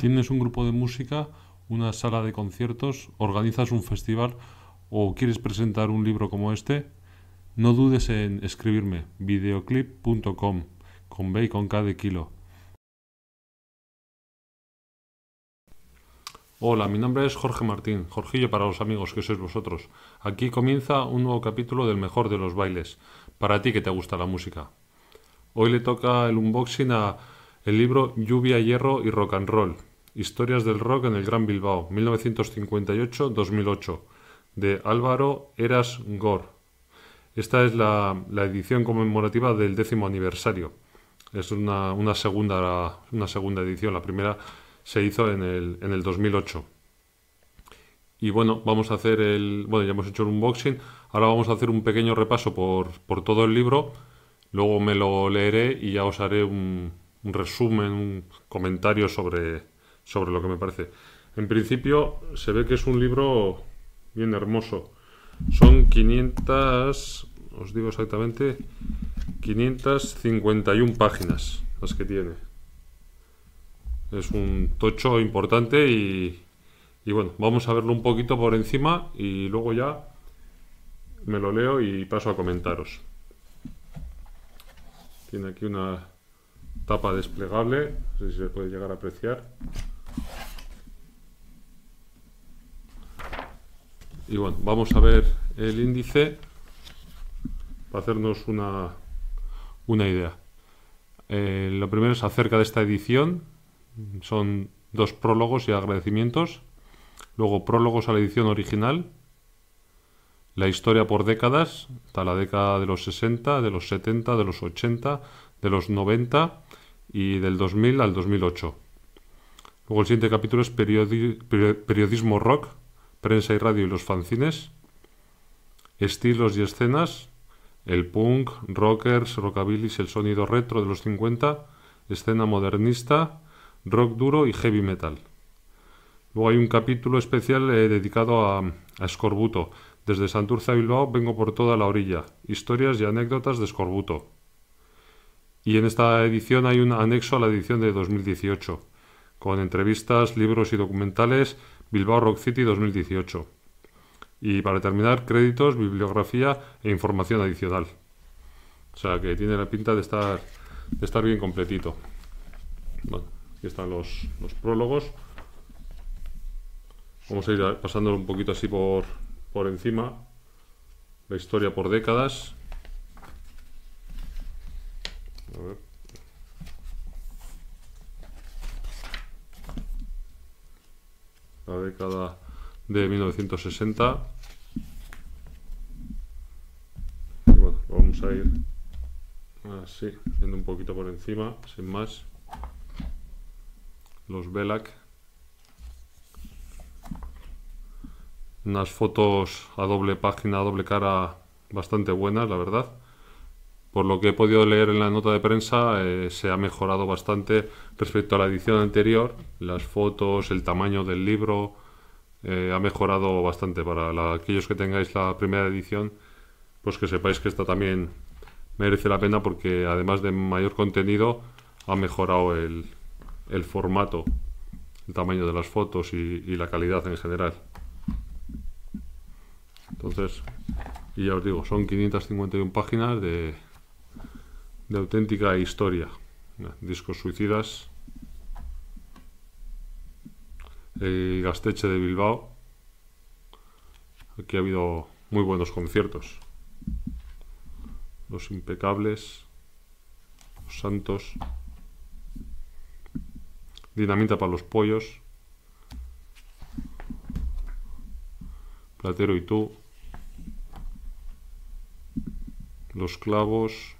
¿Tienes un grupo de música, una sala de conciertos, organizas un festival o quieres presentar un libro como este? No dudes en escribirme videoclip.com con B y con K de kilo. Hola, mi nombre es Jorge Martín, Jorgillo para los amigos que sois vosotros. Aquí comienza un nuevo capítulo del mejor de los bailes, para ti que te gusta la música. Hoy le toca el unboxing a el libro Lluvia, Hierro y Rock and Roll, Historias del Rock en el Gran Bilbao, 1958-2008, de Álvaro Eras Gor. Esta es la, edición conmemorativa del décimo aniversario. Es una, segunda, una segunda edición. La primera se hizo en el, en el 2008. Y bueno, vamos a hacer el... Bueno, ya hemos hecho el unboxing. Ahora vamos a hacer un pequeño repaso por, por todo el libro. Luego me lo leeré y ya os haré un, un resumen, un comentario sobre, sobre lo que me parece. En principio se ve que es un libro bien hermoso. Son 500, os digo exactamente, 551 páginas las que tiene. Es un tocho importante y, y bueno, vamos a verlo un poquito por encima y luego ya me lo leo y paso a comentaros. Tiene aquí una tapa desplegable, no sé si se puede llegar a apreciar. Y bueno, vamos a ver el índice para hacernos una, una idea. Eh, lo primero es acerca de esta edición. Son dos prólogos y agradecimientos. Luego prólogos a la edición original. La historia por décadas. Está la década de los 60, de los 70, de los 80, de los 90 y del 2000 al 2008. Luego el siguiente capítulo es periodismo rock prensa y radio y los fanzines, estilos y escenas, el punk, rockers, rockabilis, el sonido retro de los 50, escena modernista, rock duro y heavy metal. Luego hay un capítulo especial eh, dedicado a, a Escorbuto. Desde Santurce a Bilbao vengo por toda la orilla. Historias y anécdotas de Escorbuto. Y en esta edición hay un anexo a la edición de 2018, con entrevistas, libros y documentales Bilbao Rock City 2018. Y para terminar, créditos, bibliografía e información adicional. O sea que tiene la pinta de estar, de estar bien completito. Bueno, aquí están los, los prólogos. Vamos a ir pasándolo un poquito así por, por encima. La historia por décadas. A ver. La década de 1960. Y vamos a ir así, viendo un poquito por encima, sin más. Los Velac. Unas fotos a doble página, a doble cara bastante buenas, la verdad por lo que he podido leer en la nota de prensa, eh, se ha mejorado bastante respecto a la edición anterior. Las fotos, el tamaño del libro, eh, ha mejorado bastante. Para aquellos que tengáis la primera edición, pues que sepáis que esta también merece la pena porque además de mayor contenido, ha mejorado el, formato, el tamaño de las fotos y la calidad en general. Entonces, y ya os digo, son 551 páginas de de auténtica historia. Discos suicidas. El Gasteche de Bilbao. Aquí ha habido muy buenos conciertos. Los Impecables. Los Santos. Dinamita para los pollos. Platero y tú. Los clavos.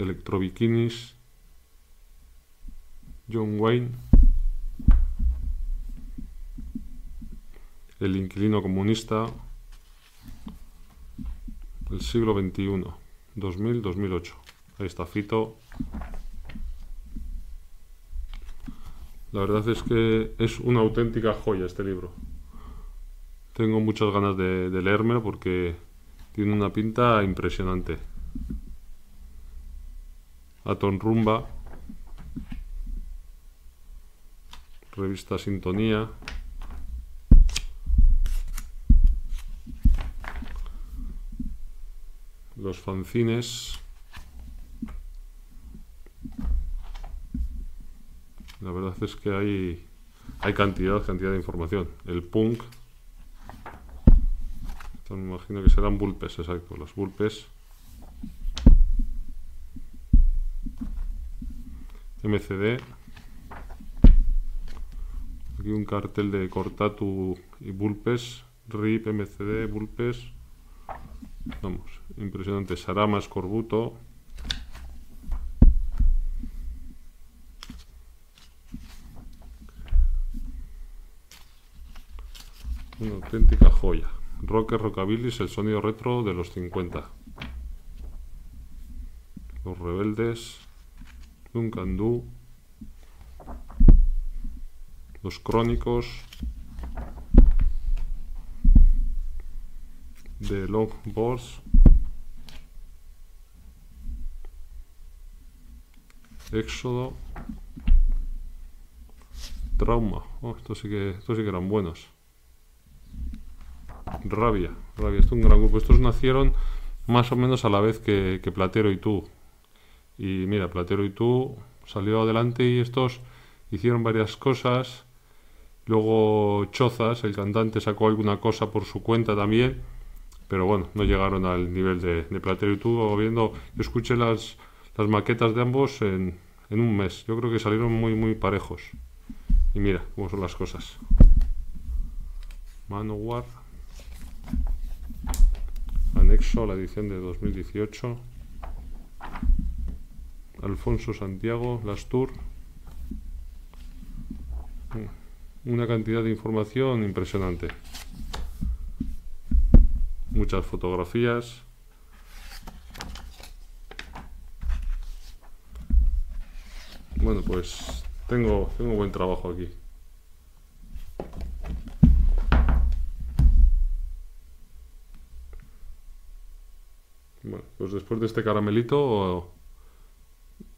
Electrobikinis, John Wayne, El inquilino comunista, el siglo XXI, 2000-2008. Ahí está Fito. La verdad es que es una auténtica joya este libro. Tengo muchas ganas de, de porque tiene una pinta impresionante. Aton Rumba, revista Sintonía. Los fanzines. La verdad es que hay, hay cantidad, cantidad de información. El punk. me imagino que serán bulpes, exacto. Los bulpes. MCD. Aquí un cartel de Cortatu y Bulpes. RIP, MCD, Bulpes. Vamos, impresionante. Sarama, Escorbuto. Una auténtica joya. Rocker Rockabilly es el sonido retro de los 50. Los Rebeldes. Duncan Du. Los Crónicos. The Long Boss. Éxodo. Trauma. Oh, estos sí que, estos sí que eran buenos. Rabia, Rabia, esto es un gran grupo. Estos nacieron más o menos a la vez que, Platero y tú. Y mira, Platero y tú salió adelante y estos hicieron varias cosas. Luego Chozas, el cantante, sacó alguna cosa por su cuenta también. Pero bueno, no llegaron al nivel de, Platero y tú. Viendo, yo escuché las, las maquetas de ambos en, en un mes. Yo creo que salieron muy, muy parejos. Y mira cómo son las cosas. Manowar anexo a la edición de 2018. Alfonso Santiago, Lastur. Una cantidad de información impresionante. Muchas fotografías. Bueno, pues tengo, tengo buen trabajo aquí. Bueno, pues después de este caramelito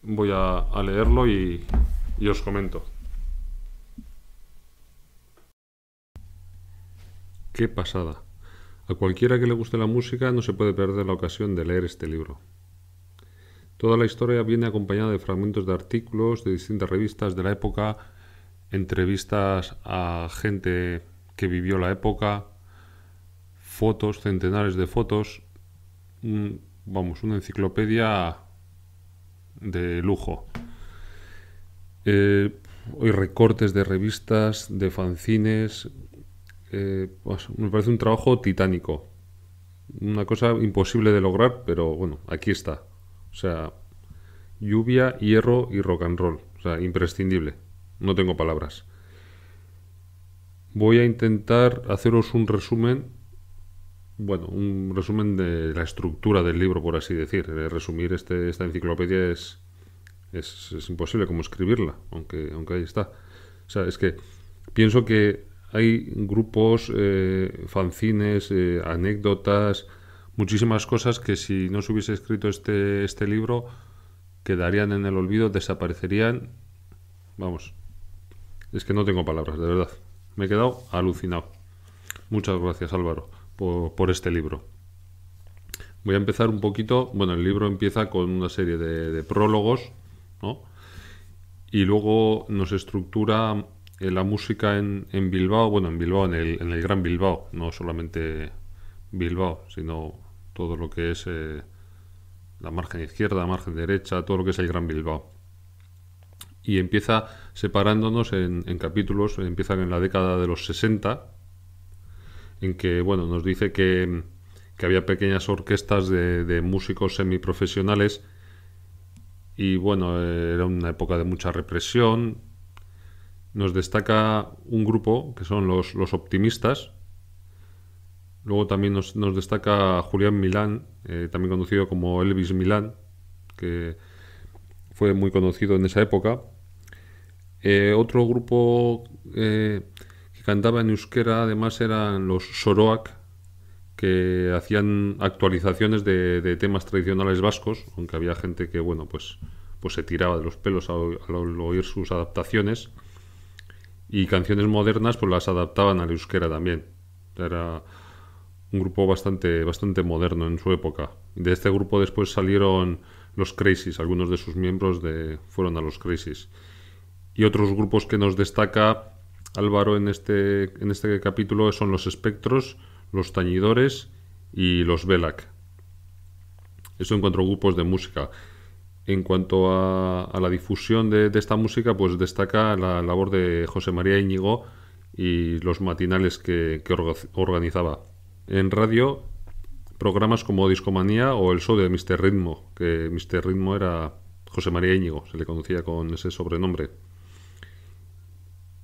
voy a, leerlo y, y os comento. Qué pasada. A cualquiera que le guste la música no se puede perder la ocasión de leer este libro. Toda la historia viene acompañada de fragmentos de artículos de distintas revistas de la época, entrevistas a gente que vivió la época, fotos, centenares de fotos vamos, una enciclopedia de lujo. Eh, hay recortes de revistas, de fanzines. Eh, pues, me parece un trabajo titánico. Una cosa imposible de lograr, pero bueno, aquí está. O sea, lluvia, hierro y rock and roll. O sea, imprescindible. No tengo palabras. Voy a intentar haceros un resumen bueno, un resumen de la estructura del libro, por así decir. Resumir este, esta enciclopedia es, es, imposible como escribirla, aunque, aunque ahí está. O sea, es que pienso que hay grupos, eh, fanzines, eh, anécdotas, muchísimas cosas que si no se hubiese escrito este, este libro quedarían en el olvido, desaparecerían. Vamos, es que no tengo palabras, de verdad. Me he quedado alucinado. Muchas gracias, Álvaro por, este libro. Voy a empezar un poquito, bueno, el libro empieza con una serie de, prólogos, ¿no? Y luego nos estructura eh, la música en, Bilbao, bueno, en Bilbao, en el, en Gran Bilbao, no solamente Bilbao, sino todo lo que es eh, la margen izquierda, la margen derecha, todo lo que es el Gran Bilbao. Y empieza separándonos en, en capítulos, empiezan en la década de los 60, en que bueno, nos dice que, había pequeñas orquestas de, músicos semiprofesionales y bueno, era una época de mucha represión. Nos destaca un grupo que son los, los optimistas. Luego también nos, destaca Julián Milán, eh, también conocido como Elvis Milán, que fue muy conocido en esa época. Eh, otro grupo eh, cantaba en euskera, además eran los Soroak, que hacían actualizaciones de, temas tradicionales vascos, aunque había gente que, bueno, pues, pues se tiraba de los pelos al, oír sus adaptaciones. y canciones modernas pues las adaptaban al euskera también. Era un grupo bastante, bastante moderno en su época. De este grupo después salieron los Crazies, algunos de sus miembros de, fueron a los Crazies. Y otros grupos que nos destaca Álvaro en este, en este capítulo son los Espectros, los Tañidores y los Velac. Eso en cuanto a grupos de música. En cuanto a, la difusión de, esta música, pues destaca la labor de José María Íñigo y los matinales que, organizaba. En radio, programas como Discomanía o el show de Mr. Ritmo, que Mr. Ritmo era José María Íñigo, se le conocía con ese sobrenombre.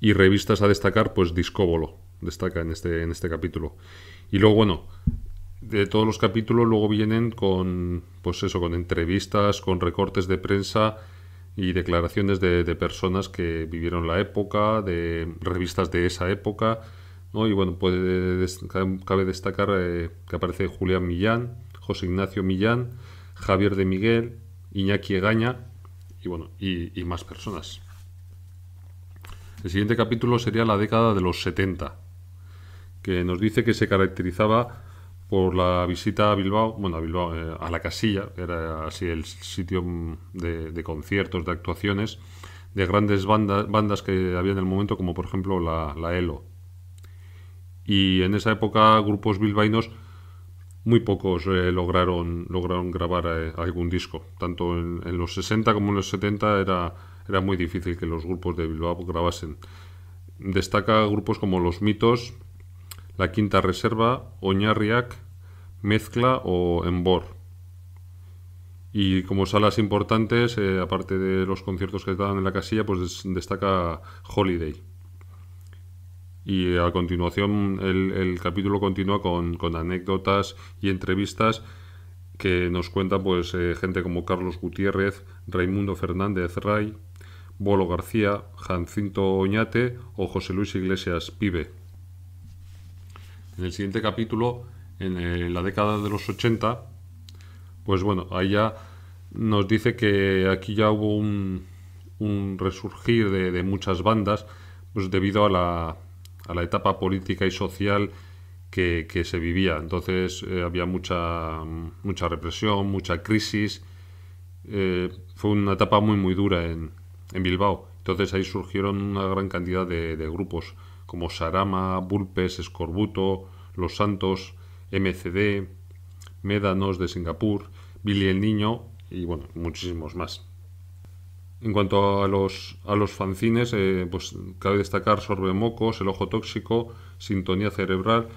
Y revistas a destacar, pues Discóbolo, destaca en este, en este capítulo. Y luego, bueno, de todos los capítulos luego vienen con, pues eso, con entrevistas, con recortes de prensa y declaraciones de, personas que vivieron la época, de revistas de esa época, ¿no? Y bueno, puede, cabe destacar eh, que aparece Julián Millán, José Ignacio Millán, Javier de Miguel, Iñaki Egaña y bueno, y más personas. El siguiente capítulo sería la década de los 70, que nos dice que se caracterizaba por la visita a Bilbao, bueno, a Bilbao, eh, a la casilla, era así el sitio de, conciertos, de actuaciones, de grandes bandas, bandas que había en el momento, como por ejemplo la, ELO. Y en esa época, grupos bilbaínos, muy pocos eh, lograron, lograron grabar eh, algún disco. Tanto en, los 60 como en los 70 era, era muy difícil que los grupos de Bilbao grabasen. Destaca grupos como Los Mitos, la quinta reserva, Oñarriac, Mezcla o Embor. Y como salas importantes, eh, aparte de los conciertos que estaban en la casilla, pues destaca Holiday. Y a continuación el, capítulo continúa con, anécdotas y entrevistas que nos cuenta pues eh, gente como Carlos Gutiérrez, Raimundo Fernández Ray, Bolo García, Jacinto Oñate o José Luis Iglesias Pibe. En el siguiente capítulo, en, la década de los 80, pues bueno, ahí ya nos dice que aquí ya hubo un, resurgir de, muchas bandas, pues debido a la, a la etapa política y social que, se vivía. Entonces eh, había mucha, mucha represión, mucha crisis. Eh, fue una etapa muy, muy dura en, Bilbao. Entonces ahí surgieron una gran cantidad de grupos como Sarama, Bulpes, Escorbuto, Los Santos, MCD, Médanos de Singapur, Billy el Niño y bueno, muchísimos más. En cuanto a los, a los fanzines, eh, pues cabe destacar Sorbemocos, El Ojo Tóxico, Sintonía Cerebral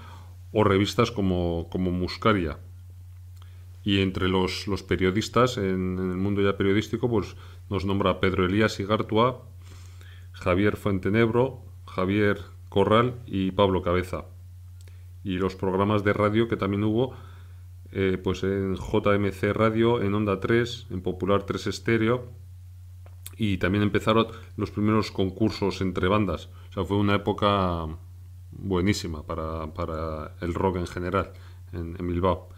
o revistas como, como Muscaria. Y entre los, los periodistas en, en, el mundo ya periodístico, pues nos nombra Pedro Elías Igartua, Javier Fuentenebro, Javier Corral y Pablo Cabeza. Y los programas de radio que también hubo, eh, pues en JMC Radio, en Onda 3, en Popular 3 Estéreo, y también empezaron los primeros concursos entre bandas. O sea, fue una época buenísima para, el rock en general en, Bilbao.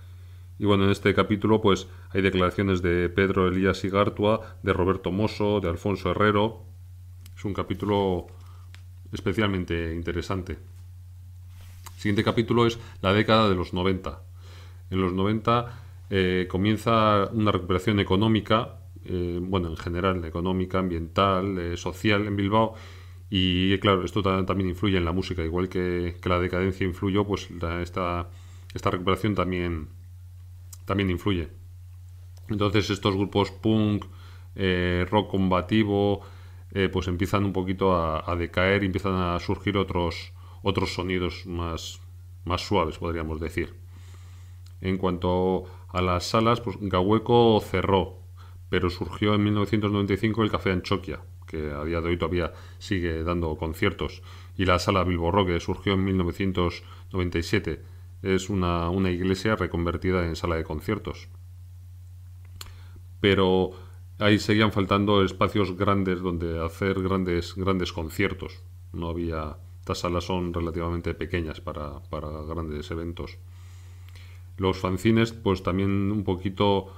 Y bueno, en este capítulo pues hay declaraciones de Pedro Elías Igartua, de Roberto Mosso, de Alfonso Herrero. Es un capítulo especialmente interesante. El siguiente capítulo es la década de los 90. En los 90 eh, comienza una recuperación económica, eh, bueno, en general, económica, ambiental, eh, social en Bilbao. Y claro, esto también influye en la música, igual que, la decadencia influyó, pues esta, esta recuperación también, también influye. Entonces estos grupos punk, rock combativo, eh, pues empiezan un poquito a, decaer y empiezan a surgir otros, otros sonidos más, más suaves, podríamos decir. En cuanto a las salas, pues Gahueco cerró, pero surgió en 1995 el Café Anchoquia, que a día de hoy todavía sigue dando conciertos, y la sala Bilbo que surgió en 1997. Es una, una iglesia reconvertida en sala de conciertos. Pero ahí seguían faltando espacios grandes donde hacer grandes, grandes conciertos. No había. Estas salas son relativamente pequeñas para, grandes eventos. Los fanzines, pues también un poquito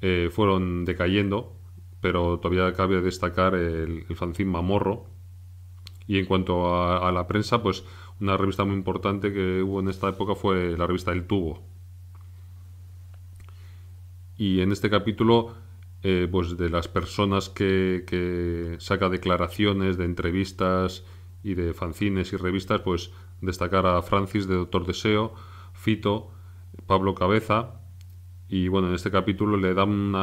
eh, fueron decayendo, pero todavía cabe destacar el, el fanzine Mamorro Y en cuanto a, la prensa, pues una revista muy importante que hubo en esta época fue la revista El Tubo. Y en este capítulo, eh, pues de las personas que, que, saca declaraciones de entrevistas y de fanzines y revistas, pues destacar a Francis de Doctor Deseo, Fito, Pablo Cabeza, y bueno, en este capítulo le dan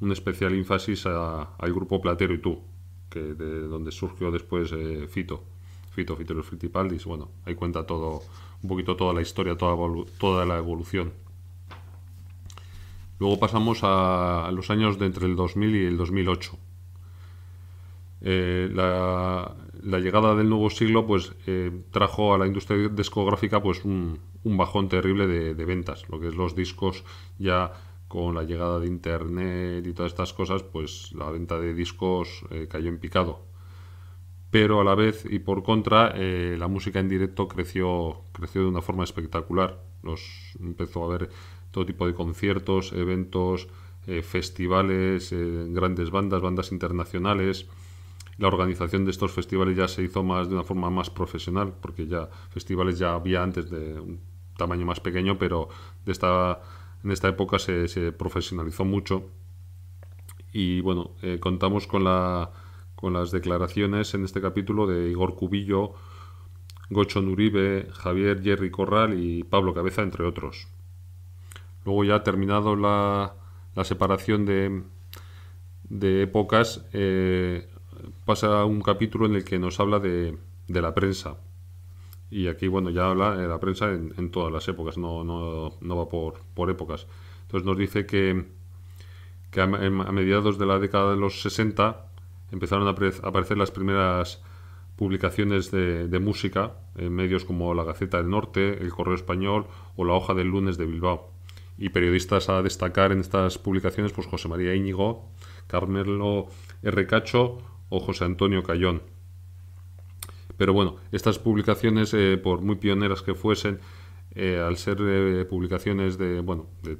un especial énfasis al grupo Platero y tú, que de donde surgió después eh, Fito, Y los Fitipaldis. Bueno, ahí cuenta todo, un poquito toda la historia, toda, toda la evolución. Luego pasamos a, los años de entre el 2000 y el 2008. Eh, la, llegada del nuevo siglo pues eh, trajo a la industria discográfica pues un, bajón terrible de, de, ventas lo que es los discos ya con la llegada de internet y todas estas cosas, pues la venta de discos eh, cayó en picado. Pero a la vez y por contra, eh, la música en directo creció, creció de una forma espectacular. Empezó a haber todo tipo de conciertos, eventos, eh, festivales, grandes bandas, bandas internacionales. La organización de estos festivales ya se hizo más de una forma más profesional, porque ya festivales ya había antes de un tamaño más pequeño, pero de esta en esta época se, profesionalizó mucho y bueno, eh, contamos con, la, con las declaraciones en este capítulo de Igor Cubillo, Gocho Nuribe, Javier Jerry Corral y Pablo Cabeza, entre otros. Luego ya terminado la, la separación de, de épocas, eh, pasa un capítulo en el que nos habla de, de la prensa. Y aquí, bueno, ya habla de la prensa en, todas las épocas, no, no, no va por, por, épocas. Entonces nos dice que, que a, mediados de la década de los 60 empezaron a, aparecer las primeras publicaciones de, música en medios como La Gaceta del Norte, El Correo Español o La Hoja del Lunes de Bilbao. Y periodistas a destacar en estas publicaciones, pues José María Íñigo, Carmelo R. Cacho o José Antonio Cayón. Pero bueno, estas publicaciones, eh, por muy pioneras que fuesen, eh, al ser eh, publicaciones de, bueno, de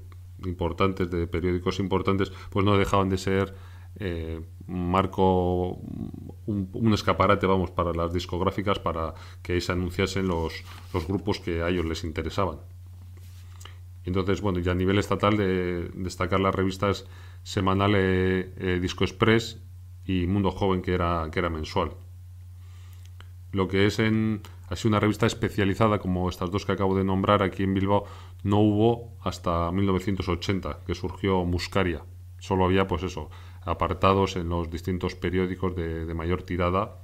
importantes, de periódicos importantes, pues no dejaban de ser un marco, un, escaparate, vamos, para las discográficas para que se anunciasen los, grupos que a ellos les interesaban. Entonces, bueno, ya a nivel estatal de destacar las revistas semanales Disco Express y Mundo Joven, que era, que era mensual lo que es en así una revista especializada como estas dos que acabo de nombrar aquí en Bilbao no hubo hasta 1980 que surgió Muscaria solo había pues eso apartados en los distintos periódicos de, mayor tirada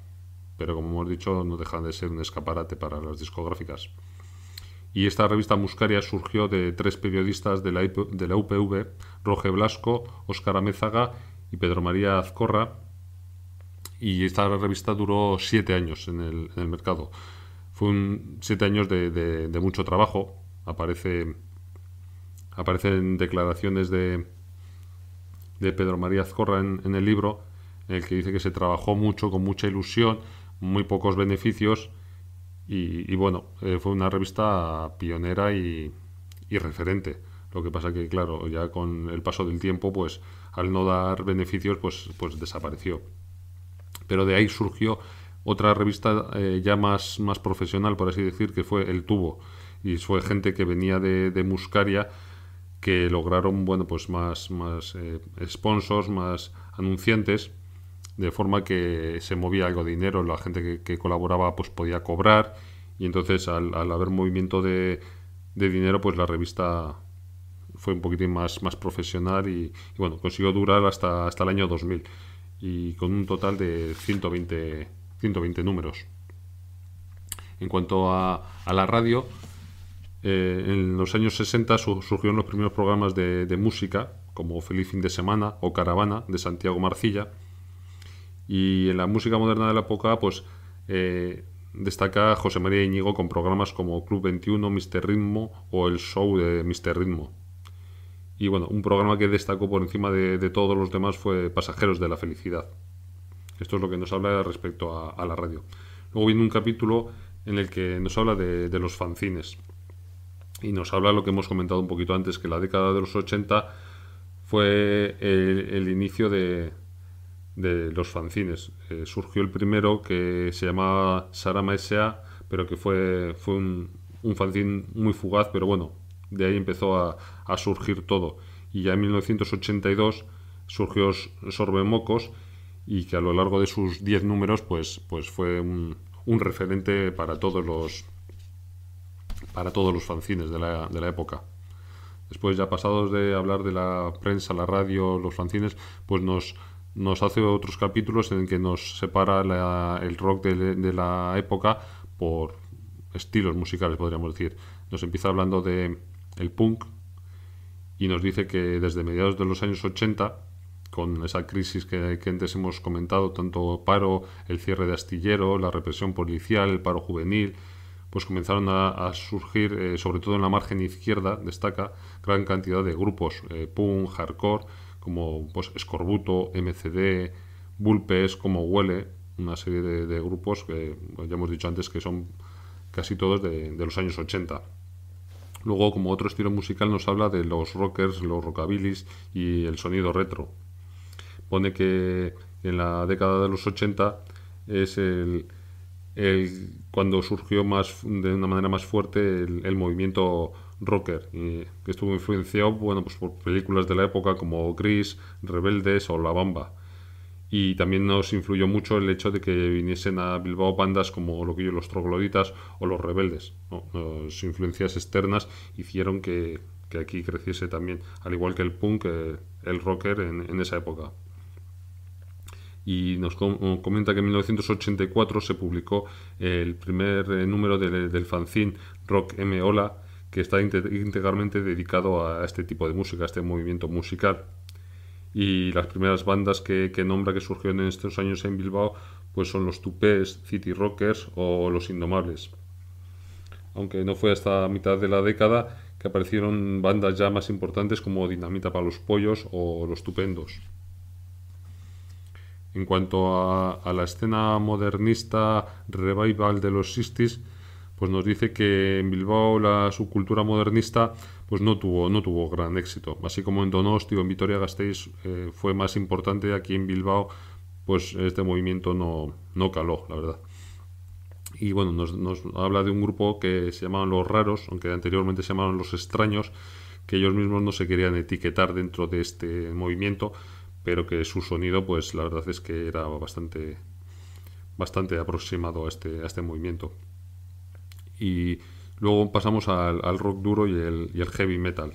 pero como hemos dicho no dejan de ser un escaparate para las discográficas y esta revista Muscaria surgió de tres periodistas de la, de UPV Roge Blasco, Óscar Amézaga y Pedro María Azcorra y esta revista duró siete años en el, mercado. Fue un, siete años de, mucho trabajo. Aparece, aparecen declaraciones de, de Pedro María Azcorra en, el libro, en el que dice que se trabajó mucho, con mucha ilusión, muy pocos beneficios y, bueno, eh, fue una revista pionera y, y, referente. Lo que pasa que, claro, ya con el paso del tiempo, pues al no dar beneficios, pues, pues desapareció pero de ahí surgió otra revista eh, ya más, más profesional, por así decir, que fue El Tubo. Y fue gente que venía de, de Muscaria que lograron bueno pues más, más eh, sponsors, más anunciantes, de forma que se movía algo de dinero, la gente que, colaboraba pues podía cobrar y entonces al, haber movimiento de, de, dinero pues la revista fue un poquitín más, más profesional y, bueno, consiguió durar hasta, hasta el año 2000 y con un total de 120, 120 números. En cuanto a, la radio, eh, en los años 60 surgieron los primeros programas de, música, como Feliz Fin de Semana o Caravana, de Santiago Marcilla. Y en la música moderna de la época, pues eh, destaca José María Íñigo con programas como Club 21, Mr. Ritmo o el show de Mr. Ritmo. Y bueno, un programa que destacó por encima de, todos los demás fue Pasajeros de la Felicidad. Esto es lo que nos habla respecto a, la radio. Luego viene un capítulo en el que nos habla de, los fanzines. Y nos habla lo que hemos comentado un poquito antes, que la década de los 80 fue el, inicio de, de los fanzines. Eh, surgió el primero que se llamaba Sarama S.A., pero que fue, fue un, un fanzine muy fugaz, pero bueno, de ahí empezó a, a surgir todo. Y ya en 1982 surgió Sorbemocos y que a lo largo de sus 10 números pues, pues fue un, un, referente para todos los para todos los fanzines de la, de la época. Después ya pasados de hablar de la prensa, la radio, los fanzines, pues nos, nos hace otros capítulos en que nos separa el rock de, la época por estilos musicales, podríamos decir. Nos empieza hablando de el punk y nos dice que desde mediados de los años 80, con esa crisis que, antes hemos comentado, tanto paro, el cierre de astillero, la represión policial, el paro juvenil, pues comenzaron a, surgir, eh, sobre todo en la margen izquierda, destaca, gran cantidad de grupos, eh, punk, hardcore, como pues, Escorbuto, MCD, Bulpes, como Huele, una serie de, grupos que ya hemos dicho antes que son casi todos de, los años 80. Luego, como otro estilo musical, nos habla de los rockers, los rockabilis y el sonido retro. Pone que en la década de los 80 es el, cuando surgió más de una manera más fuerte el movimiento rocker, que estuvo influenciado bueno, pues por películas de la época como Gris, Rebeldes o La Bamba. Y también nos influyó mucho el hecho de que viniesen a Bilbao bandas como lo que yo, los trogloditas o los rebeldes. Las influencias externas hicieron que, aquí creciese también, al igual que el punk, eh, el rocker en esa época y nos comenta que en 1984 se publicó el primer eh, número del fanzine Rock M. Ola, que está íntegramente dedicado a este tipo de música, a este movimiento musical. Y las primeras bandas que, nombra que surgieron en estos años en Bilbao pues son los Tupés, City Rockers o los Indomables. Aunque no fue hasta mitad de la década que aparecieron bandas ya más importantes como Dinamita para los Pollos o Los Tupendos. En cuanto a, la escena modernista revival de los 60 pues nos dice que en Bilbao la subcultura modernista pues no tuvo, no tuvo gran éxito. Así como en Donosti o en Vitoria-Gasteiz eh, fue más importante, aquí en Bilbao pues este movimiento no, no caló, la verdad. Y bueno, nos, habla de un grupo que se llamaban Los Raros, aunque anteriormente se llamaban Los Extraños, que ellos mismos no se querían etiquetar dentro de este movimiento, pero que su sonido, pues la verdad es que era bastante, bastante aproximado a este, a este movimiento y luego pasamos al, rock duro y el, heavy metal.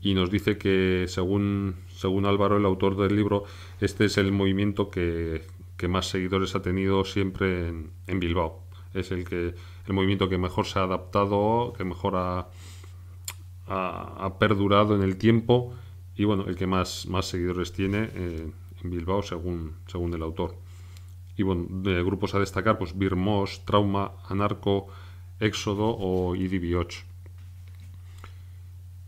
Y nos dice que según, según Álvaro, el autor del libro, este es el movimiento que, que más seguidores ha tenido siempre en, en, Bilbao. Es el, que, el movimiento que mejor se ha adaptado, que mejor ha, ha, perdurado en el tiempo y bueno, el que más, más seguidores tiene eh, en Bilbao según, según el autor. Y bueno, grupos a destacar, pues Birmos, Trauma, Anarco, Éxodo o IDB8.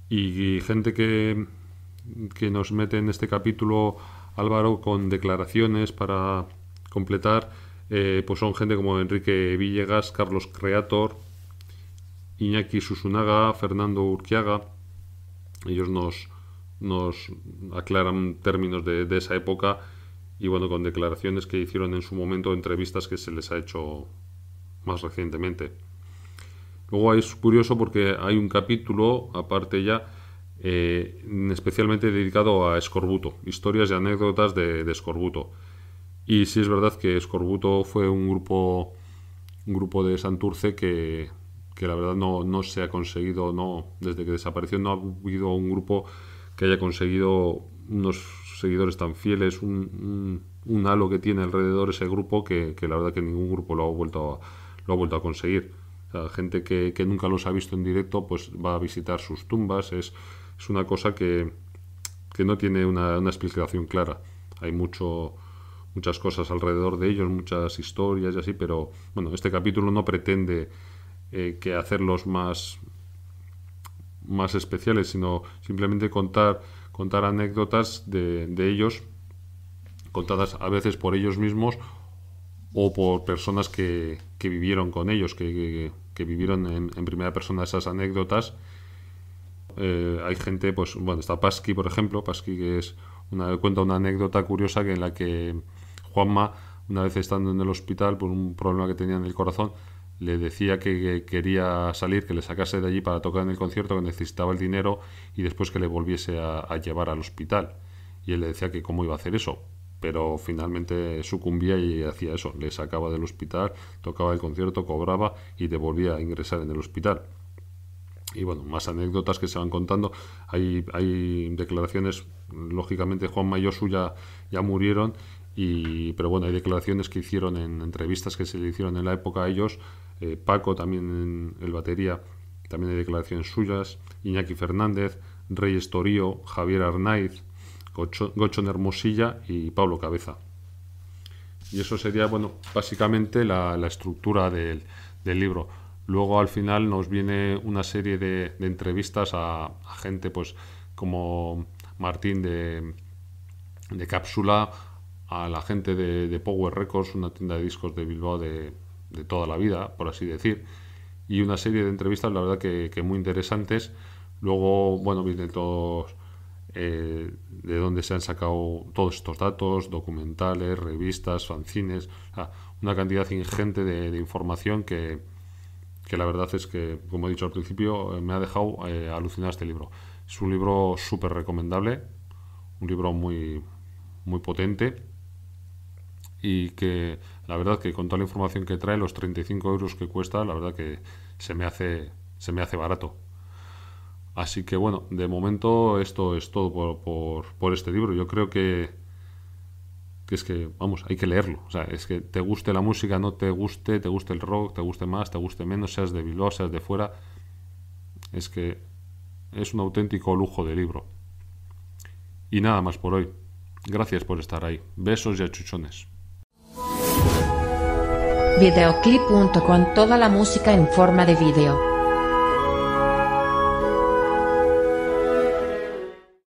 Y, gente que, que nos mete en este capítulo Álvaro con declaraciones para completar, eh, pues son gente como Enrique Villegas, Carlos Creator, Iñaki Susunaga, Fernando Urquiaga. Ellos nos, nos aclaran términos de, de, esa época y bueno, con declaraciones que hicieron en su momento, entrevistas que se les ha hecho más recientemente. Luego es curioso porque hay un capítulo, aparte ya, eh, especialmente dedicado a Escorbuto, historias y anécdotas de, Escorbuto. Y sí es verdad que Escorbuto fue un grupo, un grupo de Santurce que, que la verdad no, no, se ha conseguido, no, desde que desapareció no ha habido un grupo que haya conseguido unos seguidores tan fieles, un, halo que tiene alrededor ese grupo que, que, la verdad que ningún grupo lo ha vuelto lo ha vuelto a conseguir gente que, nunca los ha visto en directo, pues va a visitar sus tumbas. Es, es una cosa que, que no tiene una, una, explicación clara. Hay mucho, muchas cosas alrededor de ellos, muchas historias y así, pero bueno, este capítulo no pretende eh, que hacerlos más, más especiales, sino simplemente contar, contar anécdotas de, de ellos, contadas a veces por ellos mismos o por personas que, que vivieron con ellos, que, que, vivieron en, primera persona esas anécdotas. Eh, hay gente, pues, bueno, está Pasky, por ejemplo, Pasky que es una, cuenta una anécdota curiosa que en la que Juanma, una vez estando en el hospital por un problema que tenía en el corazón, le decía que, quería salir, que le sacase de allí para tocar en el concierto, que necesitaba el dinero y después que le volviese a, llevar al hospital. Y él le decía que cómo iba a hacer eso, pero finalmente sucumbía y hacía eso, le sacaba del hospital, tocaba el concierto, cobraba y te volvía a ingresar en el hospital. Y bueno, más anécdotas que se van contando. Hay, hay declaraciones, lógicamente Juan y ya, ya murieron, y, pero bueno, hay declaraciones que hicieron en entrevistas que se le hicieron en la época a ellos eh, Paco también en el batería, también hay declaraciones suyas, Iñaki Fernández, Reyes Torío, Javier Arnaiz, Gocho, Hermosilla y Pablo Cabeza. Y eso sería, bueno, básicamente la, estructura del, libro. Luego al final nos viene una serie de, entrevistas a, gente pues como Martín de, de Cápsula, a la gente de, Power Records, una tienda de discos de Bilbao de, toda la vida, por así decir, y una serie de entrevistas, la verdad que, muy interesantes. Luego, bueno, vienen todos eh, de dónde se han sacado todos estos datos, documentales, revistas, fanzines, una cantidad ingente de, información que, que, la verdad es que, como he dicho al principio, me ha dejado eh, alucinar este libro. Es un libro súper recomendable, un libro muy, muy potente y que la verdad que con toda la información que trae, los 35 euros que cuesta, la verdad que se me hace, se me hace barato. Así que bueno, de momento esto es todo por, por, este libro. Yo creo que, que es que, vamos, hay que leerlo. O sea, es que te guste la música, no te guste, te guste el rock, te guste más, te guste menos, seas de Bilbao, seas de fuera. Es que es un auténtico lujo de libro. Y nada más por hoy. Gracias por estar ahí. Besos y achuchones. Videoclip.com toda la música en forma de video.